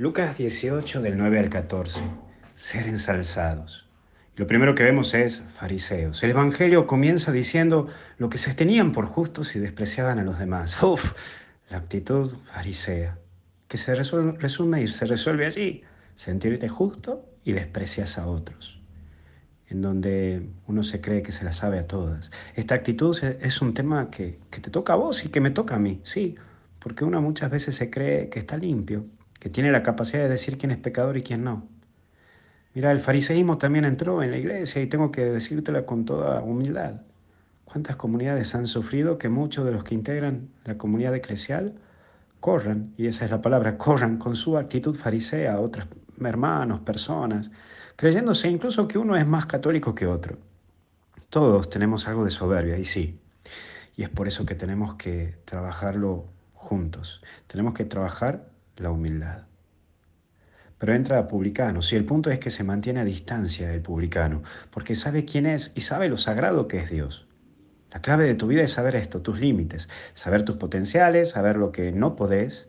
Lucas 18 del 9 al 14. Ser ensalzados. Lo primero que vemos es fariseos. El Evangelio comienza diciendo lo que se tenían por justos y despreciaban a los demás. Uf, la actitud farisea, que se resume y se resuelve así, sentirte justo y desprecias a otros, en donde uno se cree que se la sabe a todas. Esta actitud es un tema que, que te toca a vos y que me toca a mí, sí, porque uno muchas veces se cree que está limpio que tiene la capacidad de decir quién es pecador y quién no. Mira, el fariseísmo también entró en la iglesia y tengo que decírtela con toda humildad. ¿Cuántas comunidades han sufrido que muchos de los que integran la comunidad eclesial corran, y esa es la palabra, corran con su actitud farisea a otros hermanos, personas, creyéndose incluso que uno es más católico que otro? Todos tenemos algo de soberbia, y sí, y es por eso que tenemos que trabajarlo juntos. Tenemos que trabajar la humildad. Pero entra a publicano, si el punto es que se mantiene a distancia el publicano, porque sabe quién es y sabe lo sagrado que es Dios. La clave de tu vida es saber esto, tus límites, saber tus potenciales, saber lo que no podés.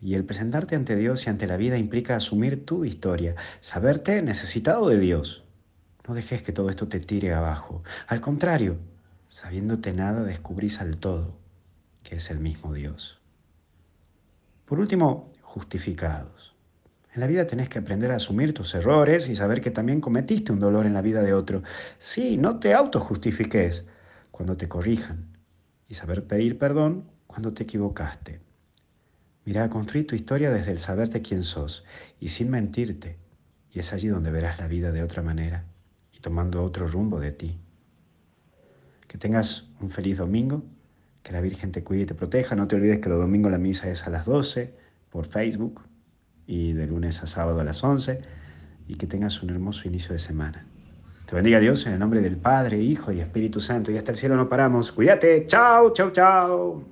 Y el presentarte ante Dios y ante la vida implica asumir tu historia, saberte necesitado de Dios. No dejes que todo esto te tire abajo. Al contrario, sabiéndote nada, descubrís al todo, que es el mismo Dios. Por último, justificados. En la vida tenés que aprender a asumir tus errores y saber que también cometiste un dolor en la vida de otro. Sí, no te autojustifiques cuando te corrijan y saber pedir perdón cuando te equivocaste. Mira, construir tu historia desde el saberte quién sos y sin mentirte. Y es allí donde verás la vida de otra manera y tomando otro rumbo de ti. Que tengas un feliz domingo, que la Virgen te cuide y te proteja. No te olvides que los domingos la misa es a las 12 por Facebook y de lunes a sábado a las 11 y que tengas un hermoso inicio de semana. Te bendiga Dios en el nombre del Padre, Hijo y Espíritu Santo y hasta el cielo no paramos. Cuídate. Chao, chao, chao.